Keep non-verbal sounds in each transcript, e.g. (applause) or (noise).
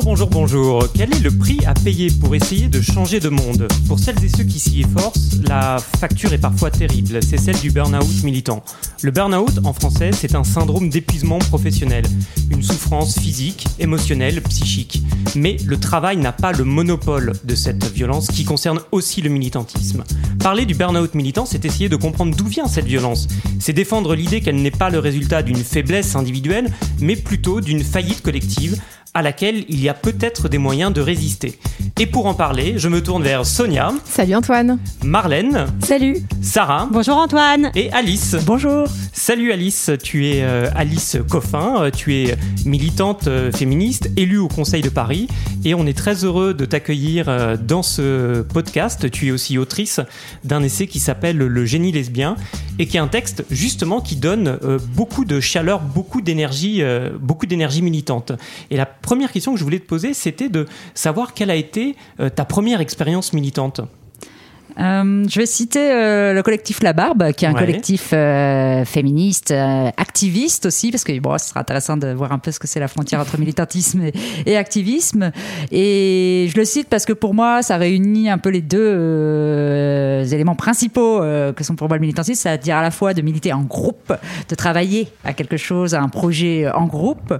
Bonjour, bonjour, bonjour. Quel est le prix à payer pour essayer de changer de monde Pour celles et ceux qui s'y efforcent, la facture est parfois terrible. C'est celle du burn-out militant. Le burn-out, en français, c'est un syndrome d'épuisement professionnel. Une souffrance physique, émotionnelle, psychique. Mais le travail n'a pas le monopole de cette violence qui concerne aussi le militantisme. Parler du burn-out militant, c'est essayer de comprendre d'où vient cette violence. C'est défendre l'idée qu'elle n'est pas le résultat d'une faiblesse individuelle, mais plutôt d'une faillite collective à laquelle il y a peut-être des moyens de résister. Et pour en parler, je me tourne vers Sonia. Salut Antoine. Marlène. Salut. Sarah. Bonjour Antoine. Et Alice. Bonjour. Salut Alice, tu es euh, Alice Coffin, euh, tu es militante euh, féministe, élue au Conseil de Paris, et on est très heureux de t'accueillir dans ce podcast. Tu es aussi autrice d'un essai qui s'appelle Le génie lesbien, et qui est un texte justement qui donne beaucoup de chaleur, beaucoup d'énergie, beaucoup d'énergie militante. Et la première question que je voulais te poser, c'était de savoir quelle a été ta première expérience militante. Euh, je vais citer euh, le collectif La Barbe, qui est un collectif euh, féministe, activiste aussi, parce que bon, ce sera intéressant de voir un peu ce que c'est la frontière entre (laughs) militantisme et, activisme. Et je le cite parce que pour moi, ça réunit un peu les deux éléments principaux que sont pour moi le militantisme, c'est-à-dire à la fois de militer en groupe, de travailler à quelque chose, à un projet en groupe,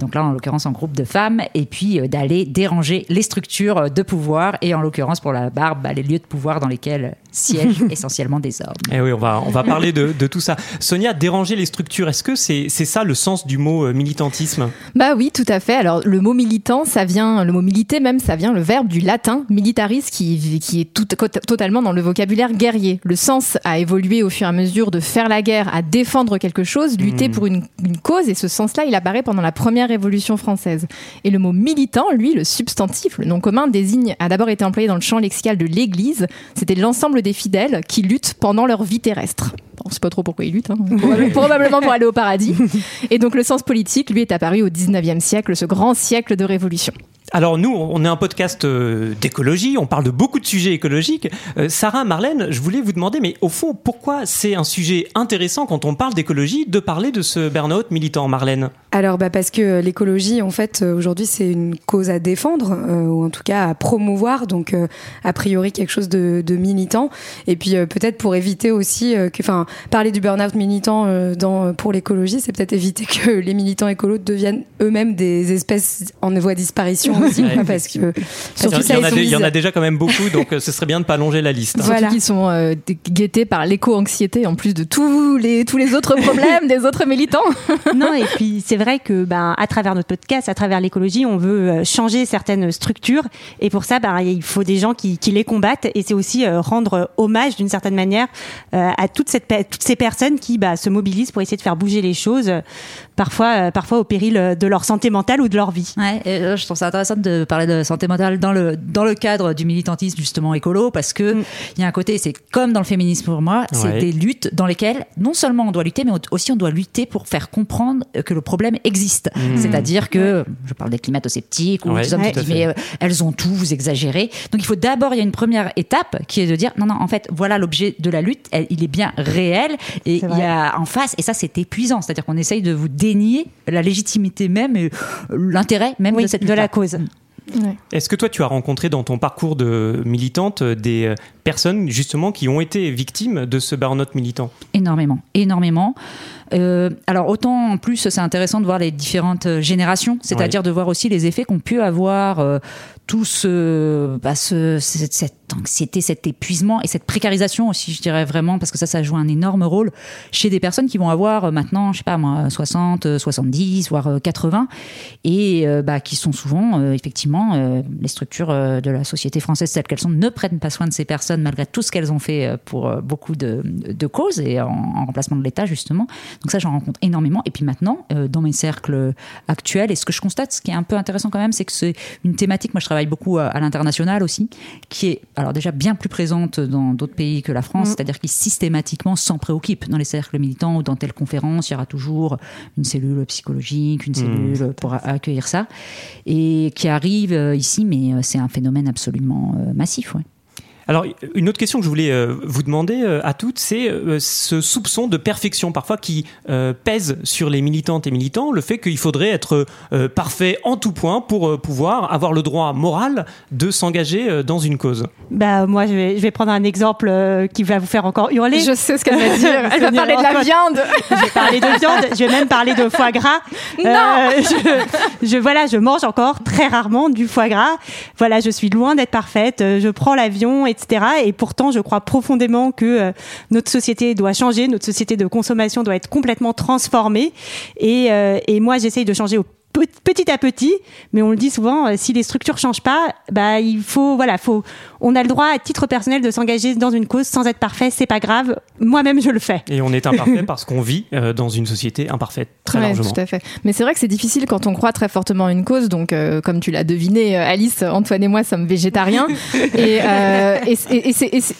donc là en l'occurrence en groupe de femmes, et puis d'aller déranger les structures de pouvoir, et en l'occurrence pour La Barbe, bah, les lieux de pouvoir dans lesquels siègent (laughs) essentiellement des hommes. Eh oui, on va, on va parler de, de tout ça. Sonia, déranger les structures, est-ce que c'est c'est ça le sens du mot euh, militantisme? Bah oui, tout à fait. Alors le mot militant, ça vient, le mot militer même, ça vient le verbe du latin militaris qui, qui est tout, totalement dans le vocabulaire guerrier. Le sens a évolué au fur et à mesure de faire la guerre, à défendre quelque chose, lutter hmm. pour une, une cause, et ce sens-là, il apparaît pendant la première révolution française. Et le mont militant, lui, le substantif, le nom commun, désigne, a d'abord été employé dans le champ lexical de l'Église. C'était l'ensemble des fidèles qui luttent pendant leur vie terrestre. On ne sait pas trop pourquoi ils luttent, hein. (laughs) probablement pour aller au paradis. Et donc le sens politique, lui, est apparu au 19e siècle, ce grand siècle de révolution. Alors nous, on est un podcast euh, d'écologie, on parle de beaucoup de sujets écologiques. Euh, Sarah, Marlène, je voulais vous demander, mais au fond, pourquoi c'est un sujet intéressant quand on parle d'écologie de parler de ce burn-out militant, Marlène? Alors bah parce que l'écologie, en fait, euh, aujourd'hui, c'est une cause à défendre, ou en tout cas à promouvoir, donc a priori quelque chose de, militant. Et puis peut-être pour éviter aussi, que, enfin, parler du burn-out militant pour l'écologie, c'est peut-être éviter que les militants écolos deviennent eux-mêmes des espèces en voie de disparition parce que il, y en a, déjà quand même beaucoup, donc euh, ce serait bien de ne pas allonger la liste. Hein. Voilà. qui sont euh, guettés par l'éco-anxiété en plus de tous les tous les autres problèmes des autres militants. (laughs) non, et puis c'est vrai que ben à travers notre podcast, à travers l'écologie, on veut euh, changer certaines structures, et pour ça, ben, il faut des gens qui, qui les combattent, et c'est aussi rendre hommage d'une certaine manière à toute cette, toutes ces personnes qui bah, se mobilisent pour essayer de faire bouger les choses, parfois parfois au péril de leur santé mentale ou de leur vie. Ouais, et, je trouve ça intéressant de parler de santé mentale dans le, dans le cadre du militantisme justement écolo parce que mm. il y a un côté, c'est comme dans le féminisme pour moi, c'est des luttes dans lesquelles non seulement on doit lutter, mais aussi on doit lutter pour faire comprendre que le problème existe. Mm. C'est-à-dire que, je parle des climato-sceptiques ou des hommes qui disent mais euh, elles ont tout, vous exagérez. Donc il faut d'abord, il y a une première étape qui est de dire non, non, en fait, voilà l'objet de la lutte, il est bien réel et il y a en face, et ça c'est épuisant, c'est-à-dire qu'on essaye de vous dénier la légitimité même et l'intérêt même de cette de la cause. Est-ce que toi, tu as rencontré dans ton parcours de militante des euh, personnes justement qui ont été victimes de ce burn-out militant? Énormément, énormément. Euh, alors autant en plus c'est intéressant de voir les différentes euh, générations, c'est-à-dire de voir aussi les effets qu'ont pu avoir euh, tout ce, bah, ce, cette, anxiété, cet épuisement et cette précarisation aussi, je dirais vraiment, parce que ça, ça joue un énorme rôle chez des personnes qui vont avoir maintenant, je sais pas moi, 60, 70, voire 80, et bah, qui sont souvent effectivement les structures de la société française telles qu'elles sont ne prennent pas soin de ces personnes malgré tout ce qu'elles ont fait pour beaucoup de, de causes et en, en remplacement de l'État justement. Donc ça, j'en rencontre énormément. Et puis maintenant, dans mes cercles actuels, et ce que je constate, ce qui est un peu intéressant quand même, c'est que c'est une thématique, moi je travaille beaucoup à, l'international aussi, qui est alors déjà bien plus présente dans d'autres pays que la France, mm. c'est-à-dire qui systématiquement s'en préoccupe. Dans les cercles militants ou dans telle conférence, il y aura toujours une cellule psychologique, une mm. cellule pour accueillir ça, et qui arrive ici, mais c'est un phénomène absolument massif. Ouais. Alors, une autre question que je voulais euh, vous demander euh, à toutes, c'est euh, ce soupçon de perfection parfois qui pèse sur les militantes et militants, le fait qu'il faudrait être parfait en tout point pour pouvoir avoir le droit moral de s'engager dans une cause. Bah, moi, je vais, je vais prendre un exemple qui va vous faire encore hurler. Je sais ce qu'elle va dire. (laughs) Elle va parler de la viande. (laughs) je vais parler de viande. Je vais même parler de foie gras. Non. je, je, voilà, je mange encore très rarement du foie gras. Voilà, je suis loin d'être parfaite. Je prends l'avion, etc. Et pourtant, je crois profondément que euh, notre société doit changer, notre société de consommation doit être complètement transformée. Et, euh, et moi, j'essaye de changer au petit à petit, mais on le dit souvent, euh, si les structures changent pas, bah il faut voilà, faut on a le droit à titre personnel de s'engager dans une cause sans être parfait, c'est pas grave. Moi-même je le fais. Et on est imparfait (laughs) parce qu'on vit euh, dans une société imparfaite très largement. Tout à fait. Mais c'est vrai que c'est difficile quand on croit très fortement à une cause. Donc euh, comme tu l'as deviné, Alice, Antoine et moi sommes végétariens (laughs) et, et,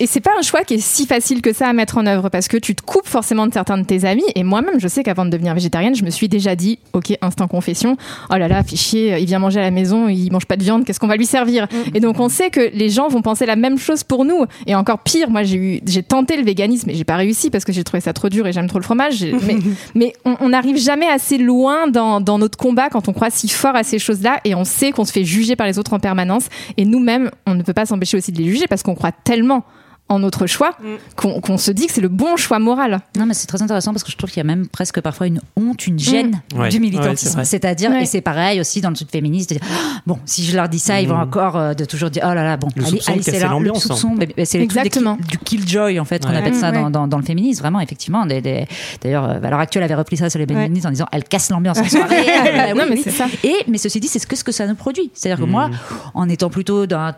et c'est pas un choix qui est si facile que ça à mettre en œuvre parce que tu te coupes forcément de certains de tes amis. Et moi-même, je sais qu'avant de devenir végétarienne, je me suis déjà dit, ok, instant confession oh là là, fichier, il vient manger à la maison, il mange pas de viande, qu'est-ce qu'on va lui servir mm. Et donc on sait que les gens vont penser la même chose pour nous. Et encore pire, moi j'ai eu, j'ai tenté le véganisme et j'ai pas réussi parce que j'ai trouvé ça trop dur et j'aime trop le fromage. mais, (laughs) mais on n'arrive jamais assez loin dans, dans notre combat quand on croit si fort à ces choses-là et on sait qu'on se fait juger par les autres en permanence. Et nous-mêmes, on ne peut pas s'empêcher aussi de les juger parce qu'on croit tellement en notre choix mm. qu'on se dit que c'est le bon choix moral. Non, mais c'est très intéressant parce que je trouve qu'il y a même presque parfois une honte, une gêne mm. du militantisme. C'est-à-dire, et c'est pareil aussi dans le truc féministe, de dire, ah, bon, si je leur dis ça, ils vont mm. encore euh, de toujours dire, oh là là, bon, le allez, allez c'est là, le soupçon, hein. c'est Exactement. Du, killjoy, en fait, qu'on appelle ça dans, dans, le féminisme, vraiment, effectivement. Des, des... D'ailleurs, euh, l'heure actuelle avait repris ça sur les féministes en disant, elle casse l'ambiance en soirée. (laughs) non, mais c'est ça. Et, mais ceci dit, c'est ce que, ce que ça nous produit. C'est-à-dire que moi, en étant plutôt dans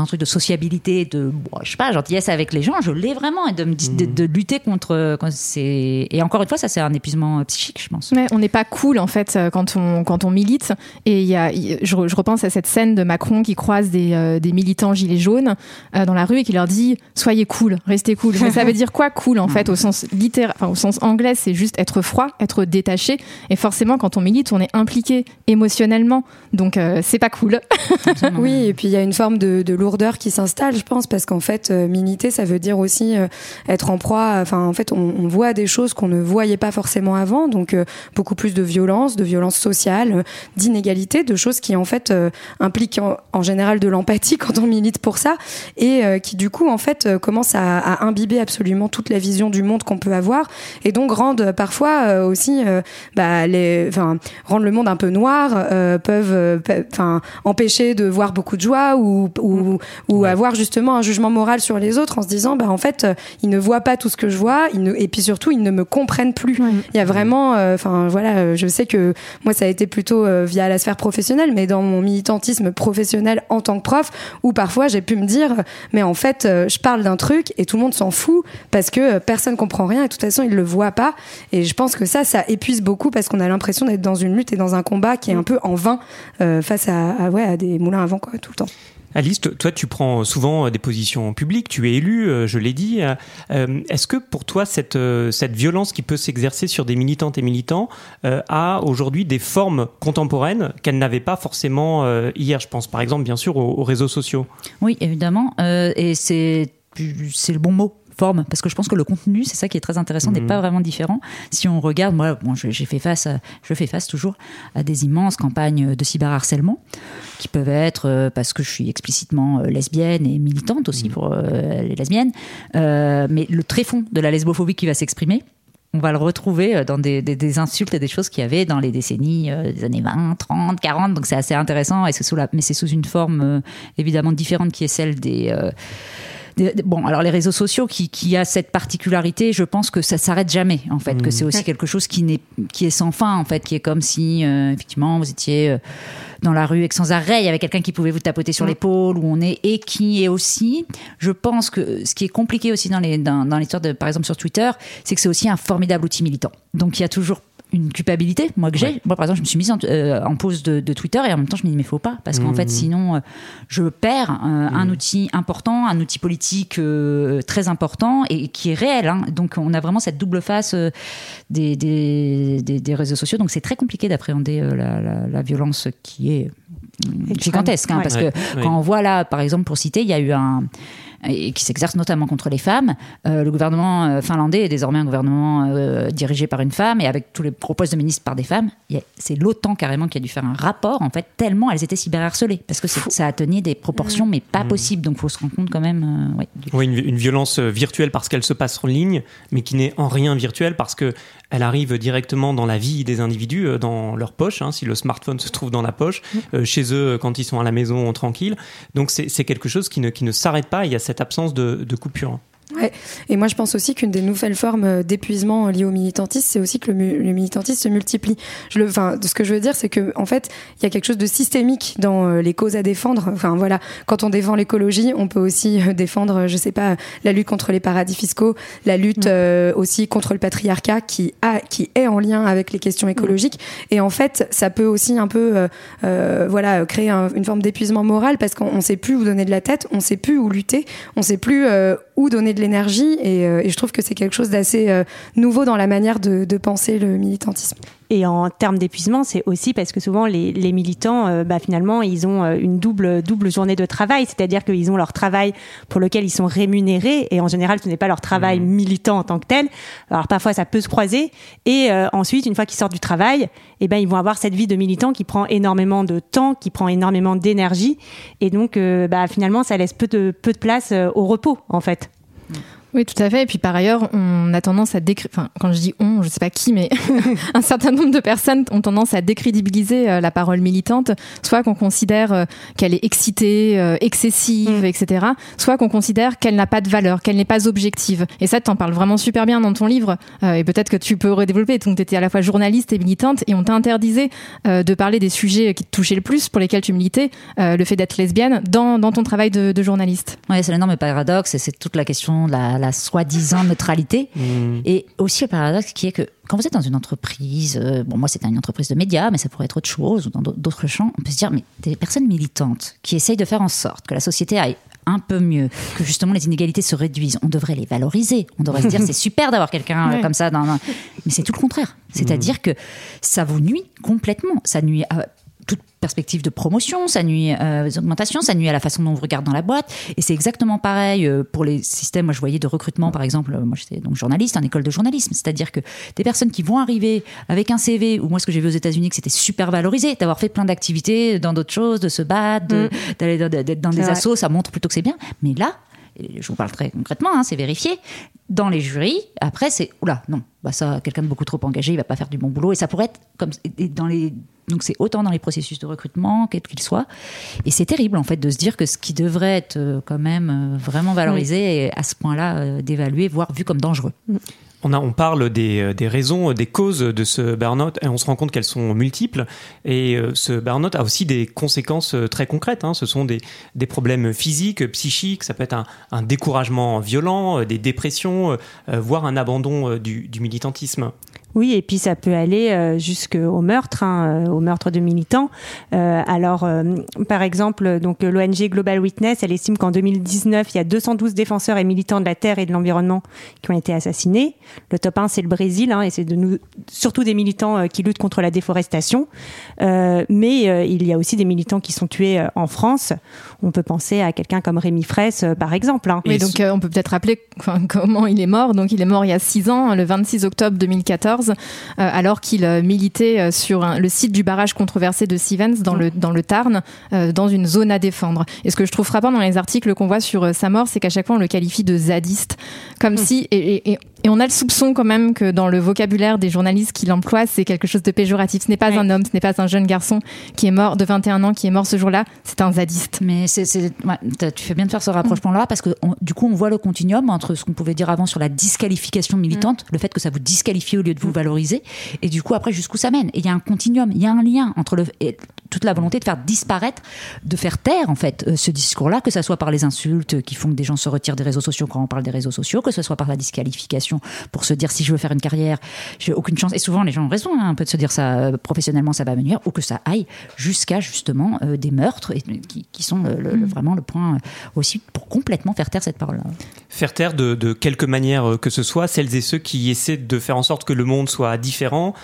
un truc de sociabilité, de bon, je sais pas, gentillesse avec les gens, je l'ai vraiment et de, me, de, de, lutter contre. c'est et encore une fois, ça c'est un épuisement psychique, je pense. Mais on n'est pas cool en fait quand on quand on milite. Et il y a, je, je, repense à cette scène de Macron qui croise des, euh, des militants gilets jaunes euh, dans la rue et qui leur dit soyez cool, restez cool. Mais ça veut dire quoi cool en (laughs) fait au sens littéraire, enfin au sens anglais, c'est juste être froid, être détaché. Et forcément, quand on milite, on est impliqué émotionnellement, donc euh, c'est pas cool. (laughs) oui, et puis il y a une forme de, de lourdeur qui s'installe, je pense, parce qu'en fait, euh, militer, ça veut dire aussi euh, être en proie. Enfin, en fait, on, voit des choses qu'on ne voyait pas forcément avant, donc euh, beaucoup plus de violence, de violence sociale, d'inégalité, de choses qui en fait impliquent en, général de l'empathie (laughs) quand on milite pour ça, et qui du coup en fait commencent à, imbiber absolument toute la vision du monde qu'on peut avoir, et donc rendent parfois aussi, bah, enfin, rendre le monde un peu noir, peuvent, enfin, empêcher de voir beaucoup de joie ou ou, avoir justement un jugement moral sur les autres en se disant bah en fait euh, ils ne voient pas tout ce que je vois ils ne, et puis surtout ils ne me comprennent plus. Il y a vraiment euh, enfin voilà euh, je sais que moi ça a été plutôt via la sphère professionnelle mais dans mon militantisme professionnel en tant que prof où parfois j'ai pu me dire mais en fait je parle d'un truc et tout le monde s'en fout parce que personne comprend rien et de toute façon ils le voient pas. Et je pense que ça ça épuise beaucoup parce qu'on a l'impression d'être dans une lutte et dans un combat qui est un peu en vain face à, à, ouais, à des moulins à vent quoi tout le temps Alice, toi, tu prends souvent des positions publiques, tu es élu, euh, je l'ai dit. Euh, est-ce que pour toi, cette, euh, violence qui peut s'exercer sur des militantes et militants a aujourd'hui des formes contemporaines qu'elle n'avait pas forcément hier? Je pense par exemple, bien sûr, aux réseaux sociaux. Oui, évidemment. et c'est le bon mot forme, parce que je pense que le contenu, c'est ça qui est très intéressant, n'est mhm. pas vraiment différent. Si on regarde, moi, bon, j'ai fait face, je fais face toujours à des immenses campagnes de cyberharcèlement qui peuvent être euh, parce que je suis explicitement euh, lesbienne et militante aussi mhm. pour euh, les lesbiennes, mais le tréfonds de la lesbophobie qui va s'exprimer, on va le retrouver dans des, des, insultes et des choses qu'il y avait dans les décennies des années 20, 30, 40. Donc c'est assez intéressant, et sous la, mais c'est sous une forme évidemment différente qui est celle des bon, alors les réseaux sociaux qui, qui a cette particularité, je pense que ça s'arrête jamais en fait, que c'est aussi quelque chose qui n'est qui est sans fin en fait, qui est comme si effectivement vous étiez dans la rue et que sans arrêt il y avait quelqu'un qui pouvait vous tapoter sur l'épaule où on est et qui est aussi, je pense que ce qui est compliqué aussi dans les dans, dans l'histoire de par exemple sur Twitter, c'est que c'est aussi un formidable outil militant. Donc il y a toujours une culpabilité, moi que j'ai. Moi, par exemple, je me suis mise en, euh, pause de, Twitter et en même temps, je me dis, mais faut pas, parce qu'en fait, mmh. sinon, euh, je perds euh, un mmh. outil important, un outil politique très important et, qui est réel. Hein. Donc, on a vraiment cette double face des, des, des, réseaux sociaux. Donc, c'est très compliqué d'appréhender la, la, violence qui est gigantesque, hein, parce que quand on voit là, par exemple, pour citer, il y a eu un et qui s'exerce notamment contre les femmes. Euh, le gouvernement euh, finlandais est désormais un gouvernement euh, dirigé par une femme et avec tous les propos de ministres par des femmes. C'est l'OTAN carrément qui a dû faire un rapport, en fait, tellement elles étaient cyberharcelées. Parce que ça a tenu des proportions, mais pas mmh. possibles. Donc il faut se rendre compte quand même. oui, une, une, violence virtuelle parce qu'elle se passe en ligne, mais qui n'est en rien virtuelle parce que elle arrive directement dans la vie des individus, euh, dans leur poche, hein, si le smartphone se trouve dans la poche, mm. euh, chez eux quand ils sont à la maison tranquille. Donc c'est quelque chose qui ne, qui ne s'arrête pas, il y a cette absence de, de coupure. Ouais. Et moi, je pense aussi qu'une des nouvelles formes euh, d'épuisement liées au militantisme, c'est aussi que le, militantisme se multiplie. Je le, enfin, ce que je veux dire, c'est que en fait, il y a quelque chose de systémique dans euh, les causes à défendre. Enfin, voilà, quand on défend l'écologie, on peut aussi euh, (laughs) défendre, je sais pas, la lutte contre les paradis fiscaux, la lutte aussi contre le patriarcat, qui a, qui est en lien avec les questions écologiques. Et en fait, ça peut aussi un peu, euh, voilà, créer une forme d'épuisement moral parce qu'on sait plus où donner de la tête, on sait plus où lutter, on sait plus où donner de l'énergie. Euh, et, je trouve que c'est quelque chose d'assez euh, nouveau dans la manière de, penser le militantisme. Et en termes d'épuisement, c'est aussi parce que souvent les, militants, euh, bah, finalement, ils ont une double double journée de travail, c'est-à-dire qu'ils ont leur travail pour lequel ils sont rémunérés, et en général, ce n'est pas leur travail mmh. militant en tant que tel. Alors parfois, ça peut se croiser. Et ensuite, une fois qu'ils sortent du travail, eh ben, ils vont avoir cette vie de militant qui prend énormément de temps, qui prend énormément d'énergie, et donc, bah, finalement, ça laisse peu de peu de place au repos, en fait. Oui, tout à fait. Et puis par ailleurs, on a tendance à décrire, enfin, quand je dis on, je sais pas qui, mais (laughs) un certain nombre de personnes ont tendance à décrédibiliser euh, la parole militante, soit qu'on considère euh, qu'elle est excitée, euh, excessive, mm. etc., soit qu'on considère qu'elle n'a pas de valeur, qu'elle n'est pas objective. Et ça, tu en parles vraiment super bien dans ton livre, et peut-être que tu peux redévelopper. Donc, tu étais à la fois journaliste et militante, et on t'a interdisé de parler des sujets qui te touchaient le plus, pour lesquels tu militais, le fait d'être lesbienne, dans, dans ton travail de, de journaliste. Oui, c'est l'énorme paradoxe, et c'est toute la question de la la soi-disant neutralité. (laughs) Mm. Et aussi le paradoxe qui est que quand vous êtes dans une entreprise, euh, bon moi c'est une entreprise de médias, mais ça pourrait être autre chose ou dans d'autres champs, on peut se dire mais des personnes militantes qui essayent de faire en sorte que la société aille un peu mieux, que justement les inégalités se réduisent, on devrait les valoriser. On devrait se dire (laughs) c'est super d'avoir quelqu'un euh, comme ça. Dans, Mais c'est tout le contraire. C'est-à-dire mm. que ça vous nuit complètement. Ça nuit à toute perspective de promotion, ça nuit euh, aux augmentations, ça nuit à la façon dont on regarde dans la boîte. Et c'est exactement pareil euh, pour les systèmes. Moi, je voyais de recrutement, par exemple. Moi, j'étais donc journaliste en école de journalisme. C'est-à-dire que des personnes qui vont arriver avec un CV, ou moi, ce que j'ai vu aux États-Unis, que c'était super valorisé, d'avoir fait plein d'activités dans d'autres choses, de se battre, mm. d'aller d'être dans des assos, ça montre plutôt que c'est bien. Mais là, je vous parle très concrètement, hein, c'est vérifié. Dans les jurys, après, c'est oula, non, bah ça, quelqu'un de beaucoup trop engagé, il va pas faire du bon boulot. Et ça pourrait être comme dans les donc c'est autant dans les processus de recrutement, quel qu'il soit. Et c'est terrible en fait de se dire que ce qui devrait être euh, quand même euh, vraiment valorisé est à ce point-là euh, d'évaluer, voire vu comme dangereux. On, parle des, des, raisons, des causes de ce burn-out et on se rend compte qu'elles sont multiples. Et ce burn-out a aussi des conséquences très concrètes. Hein. Ce sont des, problèmes physiques, psychiques, ça peut être un, découragement violent, des dépressions, voire un abandon du militantisme. Oui, et puis ça peut aller euh, jusqu'au meurtre, hein, euh, au meurtre de militants. Euh, alors, par exemple, donc l'ONG Global Witness, elle estime qu'en 2019, il y a 212 défenseurs et militants de la terre et de l'environnement qui ont été assassinés. Le top 1, c'est le Brésil, hein, et c'est de nous, surtout des militants qui luttent contre la déforestation. mais il y a aussi des militants qui sont tués en France. On peut penser à quelqu'un comme Rémi Fraisse, par exemple. Hein. Oui, donc on peut peut-être rappeler comment il est mort. Donc il est mort il y a six ans, le 26 octobre 2014. Euh, alors qu'il euh, militait euh, sur le site du barrage controversé de Stevens dans, le, dans le Tarn, dans une zone à défendre. Et ce que je trouve frappant dans les articles qu'on voit sur sa mort, c'est qu'à chaque fois on le qualifie de zadiste, comme mm. si, et, Et on a le soupçon quand même que dans le vocabulaire des journalistes qui l'emploient, c'est quelque chose de péjoratif. Ce n'est pas un homme, ce n'est pas un jeune garçon qui est mort de 21 ans, qui est mort ce jour-là, c'est un zadiste. Mais c'est, tu fais bien de faire ce rapprochement-là parce que du coup, on voit le continuum entre ce qu'on pouvait dire avant sur la disqualification militante, le fait que ça vous disqualifie au lieu de vous valoriser, et du coup, après, jusqu'où ça mène. Et il y a un continuum, il y a un lien entre le, toute la volonté de faire disparaître, de faire taire, en fait, euh, ce discours-là, que ça soit par les insultes qui font que des gens se retirent des réseaux sociaux quand on parle des réseaux sociaux, que ce soit par la disqualification pour se dire si je veux faire une carrière, j'ai aucune chance. Et souvent, les gens ont raison, hein, un peu de se dire ça euh, professionnellement, ça va venir, ou que ça aille jusqu'à justement euh, des meurtres, et, qui, sont mm. vraiment le point aussi pour complètement faire taire cette parole-là. Faire taire de, de quelque manière que ce soit, celles et ceux qui essaient de faire en sorte que le monde soit différent,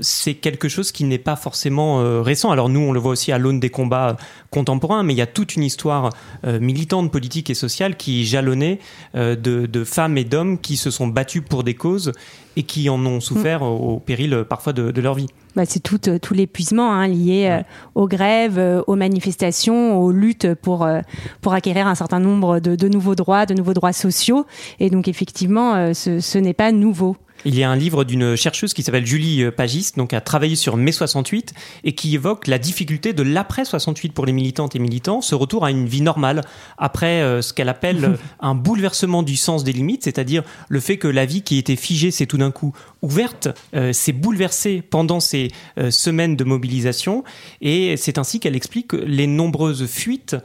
c'est quelque chose qui n'est pas forcément récent. Alors nous, on le voit aussi à l'aune des combats contemporains, mais il y a toute une histoire euh, militante, politique et sociale qui est jalonnée euh, de, femmes et d'hommes qui se sont battus pour des causes et qui en ont souffert mm. au, péril parfois de, leur vie. Bah, c'est tout, euh, tout l'épuisement hein, lié aux grèves, aux manifestations, aux luttes pour, pour acquérir un certain nombre de, nouveaux droits, de nouveaux droits sociaux. Et donc effectivement, ce n'est pas nouveau. Il y a un livre d'une chercheuse qui s'appelle Julie euh, Pagis, donc a travaillé sur mai 68 et qui évoque la difficulté de l'après 68 pour les militantes et militants, ce retour à une vie normale après euh, ce qu'elle appelle (laughs) euh, un bouleversement du sens des limites, c'est-à-dire le fait que la vie qui était figée s'est tout d'un coup ouverte, s'est bouleversée pendant ces semaines de mobilisation. Et c'est ainsi qu'elle explique les nombreuses fuites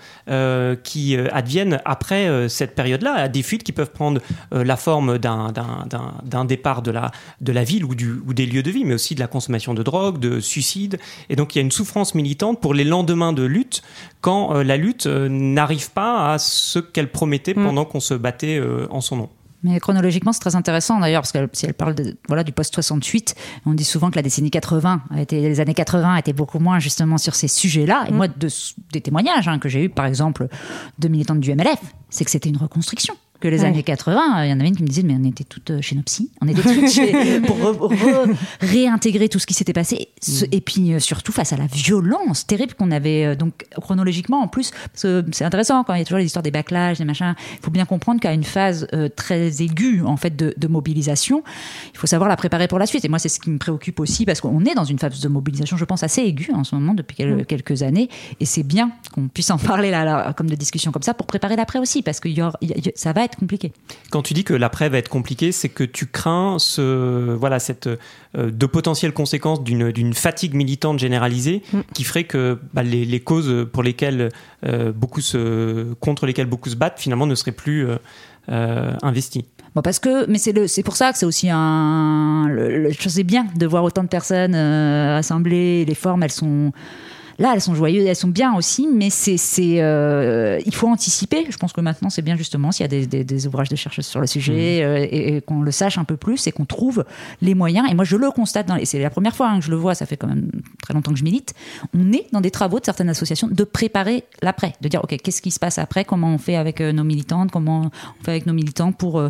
qui adviennent après cette période-là, des fuites qui peuvent prendre la forme d'un départ de de la, de la ville ou, du, ou des lieux de vie, mais aussi de la consommation de drogue, de suicide. Et donc il y a une souffrance militante pour les lendemains de lutte quand euh, la lutte euh, n'arrive pas à ce qu'elle promettait mm. pendant qu'on se battait euh, en son nom. Mais chronologiquement, c'est très intéressant d'ailleurs, parce que si elle parle de, voilà, du post-68, on dit souvent que la décennie 80, a été, les années 80 étaient beaucoup moins justement sur ces sujets-là. Et mm. moi, de, des témoignages hein, que j'ai eu par exemple, de militantes du MLF, c'est que c'était une reconstruction que les années 80. Il y en avait une qui me disait, mais on était toutes euh, chez nos psys, on était toutes chez, (laughs) pour réintégrer tout ce qui s'était passé. Mm. Et puis euh, surtout face à la violence terrible qu'on avait, euh, donc chronologiquement en plus, c'est intéressant quand il y a toujours les histoires des backlash, des machins. Il faut bien comprendre qu'à une phase très aiguë en fait de, mobilisation, il faut savoir la préparer pour la suite. Et moi, c'est ce qui me préoccupe aussi parce qu'on est dans une phase de mobilisation, je pense, assez aiguë en ce moment depuis mm. quelques années. Et c'est bien qu'on puisse en (laughs) parler là, comme de discussions comme ça pour préparer l'après aussi parce que ça va être compliqué. Quand tu dis que l'après va être compliqué, c'est que tu crains ce, voilà, cette, euh, de potentielles conséquences d'une fatigue militante généralisée mm. qui ferait que bah, les, causes pour lesquelles euh, beaucoup se, contre lesquelles beaucoup se battent finalement ne seraient plus euh, investies. Bon, parce que, mais c'est pour ça que c'est aussi un. Le, je sais bien de voir autant de personnes assemblées. Les formes, elles sont Là, elles sont joyeuses, elles sont bien aussi, mais c'est, euh, il faut anticiper. Je pense que maintenant, c'est bien justement s'il y a des, ouvrages de chercheurs sur le sujet mmh. euh, et, qu'on le sache un peu plus et qu'on trouve les moyens. Et moi, je le constate, dans, et c'est la première fois hein, que je le vois, ça fait quand même très longtemps que je milite. On est dans des travaux de certaines associations de préparer l'après, de dire, OK, qu'est-ce qui se passe après, comment on fait avec euh, nos militantes, comment on fait avec nos militants pour.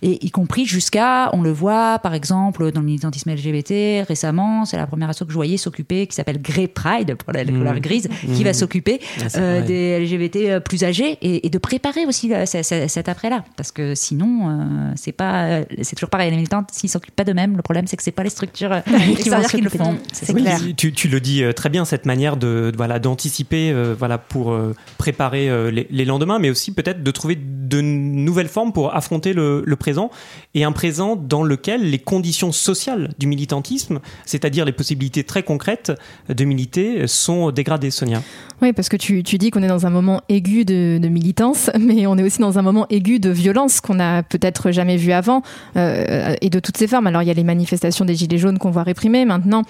et y compris jusqu'à, on le voit, par exemple, dans le militantisme LGBT, récemment, c'est la première asso que je voyais s'occuper, qui s'appelle Grey Pride, pour la couleur mmh. grise, qui va mmh. s'occuper ah, euh, des LGBT euh, plus âgés et, de préparer aussi euh, cet après-là. Parce que sinon, c'est pas, c'est toujours pareil. Les militants, s'ils s'occupent pas d'eux-mêmes, le problème, c'est que c'est pas les structures (laughs) extérieures qui le font. C'est clair. Tu, tu, le dis très bien, cette manière de, voilà, d'anticiper, voilà, pour préparer les, lendemains, mais aussi peut-être de trouver de nouvelles formes pour affronter le, présent et un présent dans lequel les conditions sociales du militantisme, c'est-à-dire les possibilités très concrètes de militer, sont dégradé Sonia. Oui, parce que tu, dis qu'on est dans un moment aigu de, militance, (laughs) mais on est aussi dans un moment aigu de violence qu'on n'a peut-être jamais vu avant, euh, et de toutes ces formes. Alors il y a les manifestations des Gilets jaunes qu'on voit réprimer maintenant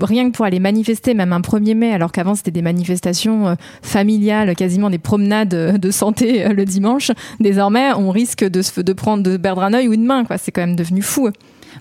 rien que pour aller manifester, même un 1er mai, alors qu'avant c'était des manifestations euh, familiales, quasiment des promenades euh, de santé le dimanche, désormais on risque de, de prendre, de perdre un œil ou une main, quoi. C'est quand même devenu fou.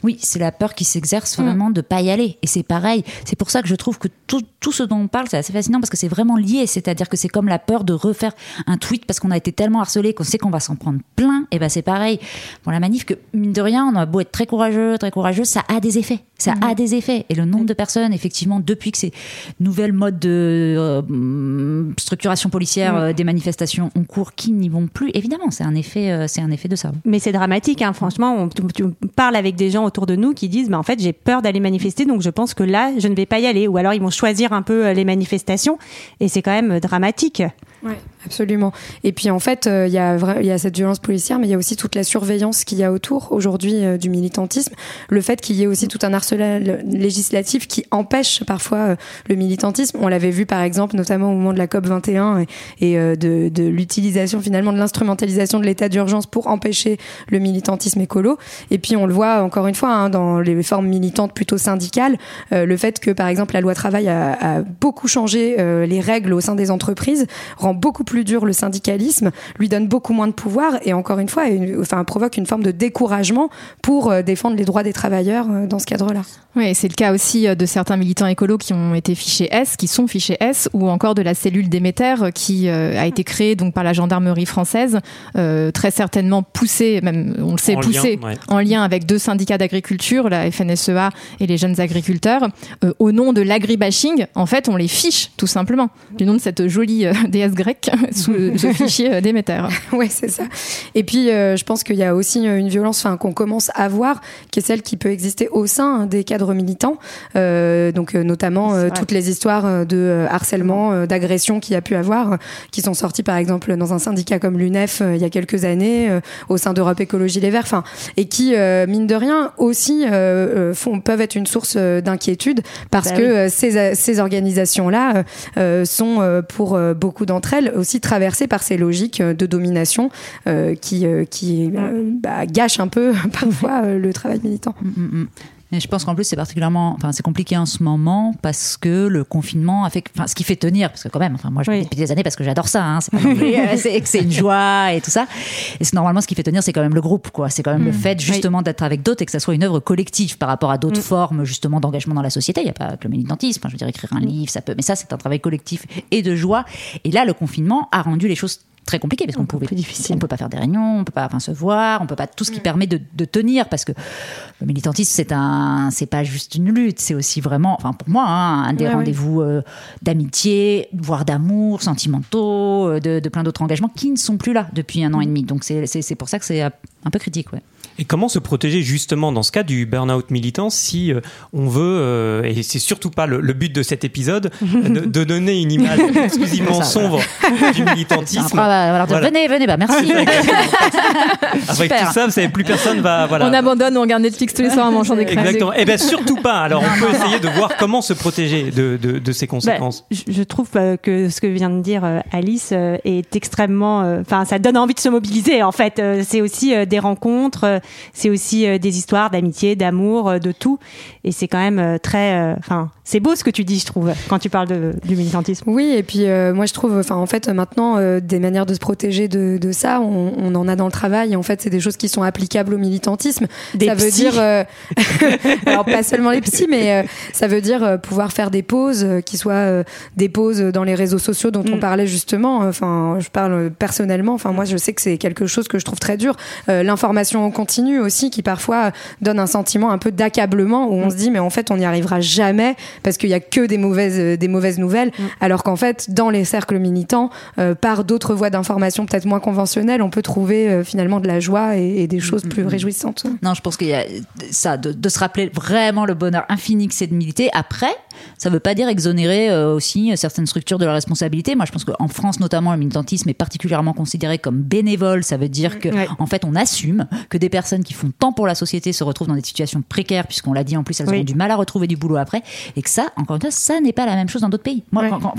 Oui, c'est la peur qui s'exerce vraiment de pas y aller. Et c'est pareil. C'est pour ça que je trouve que tout, tout ce dont on parle, c'est assez fascinant parce que c'est vraiment lié. C'est-à-dire que c'est comme la peur de refaire un tweet parce qu'on a été tellement harcelé qu'on sait qu'on va s'en prendre plein. Et ben c'est pareil pour la manif que mine de rien, on a beau être très courageux, très courageux, ça a des effets. Ça a des effets. Et le nombre de personnes, effectivement, depuis que ces nouvelles modes de euh, structuration policière euh, des manifestations ont cours, qui n'y vont plus, évidemment, c'est un effet, euh, c'est un effet de ça. Mais c'est dramatique, hein. franchement. On, tu, tu parles avec des gens autour de nous qui disent, bah, en fait, j'ai peur d'aller manifester, donc je pense que là, je ne vais pas y aller. Ou alors, ils vont choisir un peu euh, les manifestations, et c'est quand même euh, dramatique. Oui, absolument. Et puis en fait, euh, il y, a y a cette violence policière, mais il y a aussi toute la surveillance qu'il y a autour aujourd'hui euh, du militantisme. Le fait qu'il y ait aussi tout un arsenal législatif qui empêche parfois euh, le militantisme. On l'avait vu par exemple, notamment au moment de la COP 21 et, de, l'utilisation finalement de l'instrumentalisation de l'état d'urgence pour empêcher le militantisme écolo. Et puis on le voit encore une fois hein, dans les formes militantes plutôt syndicales, le fait que par exemple la loi travail a, beaucoup changé les règles au sein des entreprises beaucoup plus dur le syndicalisme, lui donne beaucoup moins de pouvoir et encore une fois, une- enfin, provoque une forme de découragement pour euh, défendre les droits des travailleurs euh, dans ce cadre-là. Oui, c'est le cas aussi euh, de certains militants écolos qui ont été fichés S, qui sont fichés S, ou encore de la cellule Déméter qui euh, a été créée donc par la gendarmerie française, euh, très certainement poussée, même on le sait, En poussée lien, ouais. en lien avec deux syndicats d'agriculture, la FNSEA et les jeunes agriculteurs, euh, au nom de l'agribashing. En fait, on les fiche tout simplement du nom de cette jolie euh, déesse grecque (laughs) sous ce (laughs) fichier euh, Déméter. ouais, c'est ça. Et puis, euh, je pense qu'il y a aussi euh, une violence qu'on commence à voir, qui est celle qui peut exister au sein hein, des cadres militants. Euh, donc, notamment euh, toutes les histoires de harcèlement, d'agression qu'il y a pu avoir, qui sont sorties par exemple dans un syndicat comme l'UNEF il y a quelques années, au sein d'Europe Écologie Les Verts, enfin, et qui, mine de rien, aussi font, peuvent être une source d'inquiétude parce Bah que oui. ces, ces organisations-là sont, pour beaucoup d'entre elles, aussi traversées par ces logiques euh, de domination euh, qui, euh, qui bah, gâchent un peu (laughs) parfois le travail militant. Mm, mm, mm. Et je pense qu'en plus c'est particulièrement, enfin c'est compliqué en ce moment parce que le confinement a fait, enfin ce qui fait tenir, parce que quand même, enfin moi je Oui. depuis des années parce que j'adore ça, hein, c'est pas (laughs) euh, c'est que c'est une joie et tout ça. Et c'est normalement ce qui fait tenir, c'est quand même le groupe, quoi. C'est quand même le fait justement d'être avec d'autres et que ça soit une œuvre collective par rapport à d'autres formes justement d'engagement dans la société. Il n'y a pas que le militantisme, enfin, je veux dire écrire un livre, ça peut, mais ça c'est un travail collectif et de joie. Et là le confinement a rendu les choses très compliquées parce qu'on pouvait difficile. on peut pas faire des réunions, on peut pas enfin, se voir, on peut pas tout ce qui permet de, de tenir parce que le militantisme c'est un c'est pas juste une lutte, c'est aussi vraiment enfin pour moi hein, un des Ouais, rendez-vous euh, d'amitié, voire d'amour, sentimentaux, euh, de, de plein d'autres engagements qui ne sont plus là depuis un an et demi. Donc c'est pour ça que c'est un peu critique, ouais. Et comment se protéger justement dans ce cas du burn-out militant si euh, on veut, euh, et c'est surtout pas le, le but de cet épisode, (laughs) de, de donner une image exclusivement Ça, sombre du militantisme. Va leur dire Voilà. venez, venez, bah merci. (laughs) Avec (laughs) tout ça, vous savez, plus personne va. Voilà. On abandonne, on regarde Netflix tous les soirs en mangeant des crêpes. Exactement. Eh bien, surtout pas. Alors, on peut essayer de voir comment se protéger de, de, de ces conséquences. Bah, je, je trouve que ce que vient de dire euh, Alice est extrêmement. euh, Enfin, ça donne envie de se mobiliser. En fait, c'est aussi euh, des rencontres, c'est aussi euh, des histoires d'amitié, d'amour, euh, de tout. Et c'est quand même euh, très. Enfin, c'est beau ce que tu dis, je trouve, quand tu parles de, du militantisme. Oui, et puis euh, moi je trouve, enfin en fait maintenant euh, des manières de se protéger de, de ça, on, on en a dans le travail. Et en fait, c'est des choses qui sont applicables au militantisme. Des ça veut dire, euh, (laughs) alors pas seulement les psys, mais ça veut dire pouvoir faire des pauses, qui soient des pauses dans les réseaux sociaux dont on Mm. parlait justement. Enfin, je parle personnellement. Enfin, moi je sais que c'est quelque chose que je trouve très dur. L'information continue aussi, qui parfois donne un sentiment un peu d'accablement où on se dit mais en fait on n'y arrivera jamais parce qu'il y a que des mauvaises euh, des mauvaises nouvelles alors qu'en fait dans les cercles militants euh, par d'autres voies d'information peut-être moins conventionnelles on peut trouver euh, finalement de la joie et, et des choses plus réjouissantes Non, je pense qu'il y a ça, de, de se rappeler vraiment le bonheur infini que c'est de militer. Après, ça ne veut pas dire exonérer euh, aussi certaines structures de leur responsabilité. Moi, je pense qu'en France, notamment, le militantisme est particulièrement considéré comme bénévole. Ça veut dire que, Ouais. en fait, on assume que des personnes qui font tant pour la société se retrouvent dans des situations précaires, puisqu'on l'a dit en plus, elles Oui. auront du mal à retrouver du boulot après. Et que ça, encore une fois, ça n'est pas la même chose dans d'autres pays.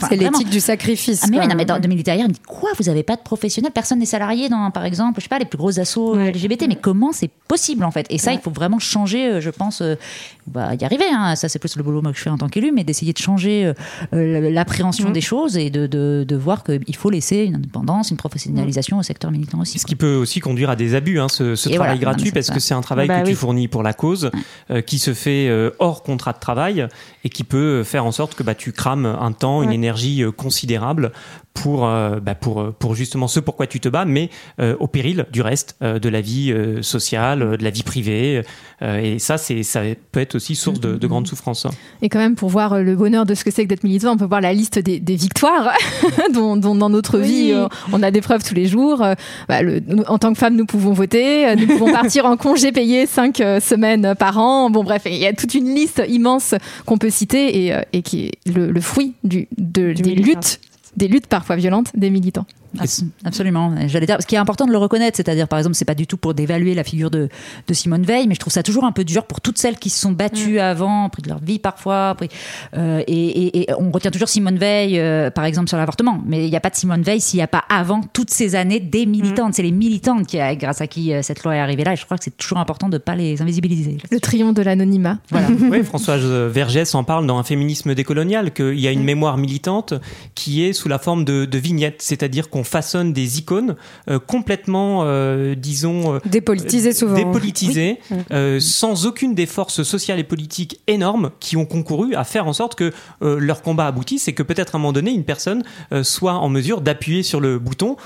C'est l'éthique du sacrifice ah mais oui, non, mais dans, de militaire, il me dit quoi Vous avez pas de professionnels? Personne n'est salarié dans, par exemple, je sais pas, les plus gros assauts. LGBT. Mais comment c'est possible en fait? Et ça, il faut vraiment changer, euh, je pense, euh, on va y arriver. Hein. Ça, c'est plus le boulot que je fais en tant qu'élu, mais d'essayer de changer euh, l'appréhension mmh. des choses et de, de, de voir qu'il faut laisser une indépendance, une professionnalisation au secteur militant aussi. Ce qui peut aussi conduire à des abus, hein, ce, ce travail gratuit, parce que c'est un travail bah que tu fournis pour la cause, euh, qui se fait euh, hors contrat de travail et qui peut faire en sorte que bah, tu crames un temps, une énergie considérable pour, euh, bah pour, euh, pour justement ce pourquoi tu te bats, mais euh, au péril du reste de la vie sociale, de la vie privée. et ça, c'est, ça peut être aussi source de, de grande souffrance. Et quand même, pour voir le bonheur de ce que c'est que d'être militant, on peut voir la liste des, des victoires (laughs) dont, dont, dans notre vie, on a des preuves tous les jours. Bah, le, en tant que femme, nous pouvons voter, nous pouvons (laughs) partir en congé payé cinq semaines par an. Bon, bref, il y a toute une liste immense qu'on peut citer et, et qui est le, le fruit du, de, des luttes des luttes parfois violentes des militants. Absolument. J'allais dire, ce qui est important de le reconnaître, c'est-à-dire, par exemple, c'est pas du tout pour dévaluer la figure de, de, Simone Veil, mais je trouve ça toujours un peu dur pour toutes celles qui se sont battues mm. avant, pris de leur vie parfois, euh, et, on retient toujours Simone Veil, euh, par exemple, sur l'avortement, mais il n'y a pas de Simone Veil s'il n'y a pas avant toutes ces années des militantes. Mm. C'est les militantes qui, grâce à qui euh, cette loi est arrivée là, et je crois que c'est toujours important de ne pas les invisibiliser. Le triomphe de l'anonymat. Voilà. (laughs) oui, Françoise Vergès en parle dans un féminisme décolonial, qu'il y a une mémoire militante qui est sous la forme de, de vignettes, c'est-à-dire qu'on façonne des icônes euh, complètement, euh, disons, euh, dépolitisées souvent, dépolitisées, sans aucune des forces sociales et politiques énormes qui ont concouru à faire en sorte que leur combat aboutisse et que peut-être à un moment donné une personne soit en mesure d'appuyer sur le bouton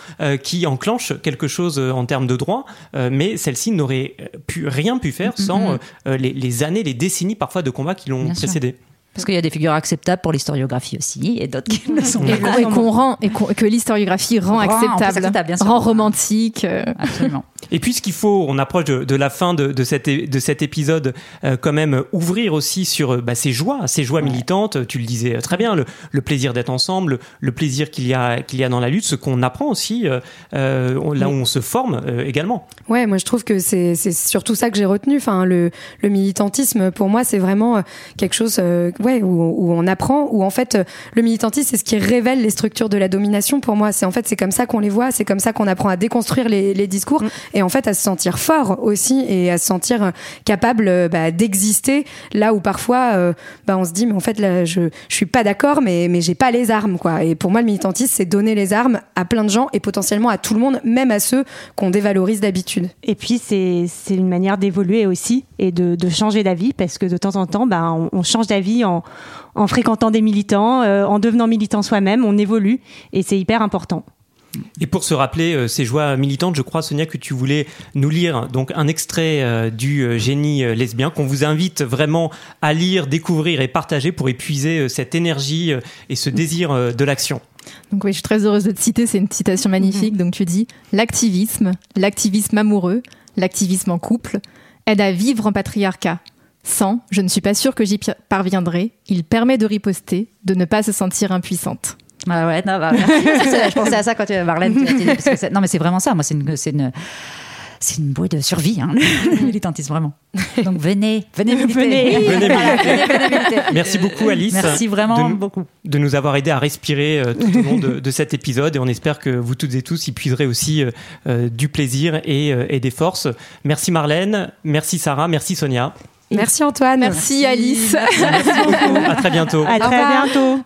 qui enclenche quelque chose en termes de droit, mais celle-ci n'aurait pu rien pu faire sans mm, les, années, les décennies parfois de combat qui l'ont précédé. Parce qu'il y a des figures acceptables pour l'historiographie aussi, et d'autres qui ne sont pas. Et qu'on rend, et que l'historiographie rend, acceptable, rend romantique. Euh. Absolument. Et puisqu'il faut, on approche de, la fin de, de, cet, de cet épisode, euh, quand même ouvrir aussi sur euh, bah, ces joies, ces joies militantes. Tu le disais très bien, le, le plaisir d'être ensemble, le plaisir qu'il y a qu'il y a dans la lutte, ce qu'on apprend aussi euh, là où on se forme également. Ouais, moi je trouve que c'est surtout ça que j'ai retenu. Enfin, le, le militantisme pour moi c'est vraiment quelque chose, ouais, où, où, on apprend, où en fait le militantisme c'est ce qui révèle les structures de la domination. Pour moi, c'est en fait c'est comme ça qu'on les voit, c'est comme ça qu'on apprend à déconstruire les, les discours. Mm et en fait à se sentir fort aussi et à se sentir euh, capable euh, bah, d'exister là où parfois euh, bah, on se dit mais en fait là je je suis pas d'accord mais mais j'ai pas les armes quoi et pour moi le militantisme c'est donner les armes à plein de gens et potentiellement à tout le monde même à ceux qu'on dévalorise d'habitude et puis c'est c'est une manière d'évoluer aussi et de, de changer d'avis parce que de temps en temps bah, on, on change d'avis en en fréquentant des militants, en devenant militant soi-même, on évolue et c'est hyper important. Et pour se rappeler euh, ces joies militantes, je crois, Sonia, que tu voulais nous lire donc un extrait euh, du euh, génie lesbien qu'on vous invite vraiment à lire, découvrir et partager pour épuiser cette énergie et ce désir de l'action. Donc oui, je suis très heureuse de te citer, c'est une citation magnifique. Donc tu dis l'activisme, l'activisme amoureux, l'activisme en couple aide à vivre en patriarcat. Sans, je ne suis pas sûre que j'y parviendrai. Il permet de riposter, de ne pas se sentir impuissante. Ah ouais, non, bah, (laughs) je pensais à ça quand tu Marlène. non, mais c'est vraiment ça. Moi, c'est une, c'est une, c'est une bouée de survie, hein, (laughs) le militantisme, vraiment. Donc venez, venez militer. Venez, venez, militer. Merci beaucoup, Alice. Merci vraiment de, beaucoup. De nous avoir aidé à respirer euh, tout au long de, de, cet épisode et on espère que vous toutes et tous y puiserez aussi euh, euh du plaisir et, euh, et, des forces. Merci Marlène, merci Sarah, merci Sonia. Merci Antoine. Merci, Alice. Merci beaucoup. À très bientôt. À très bientôt.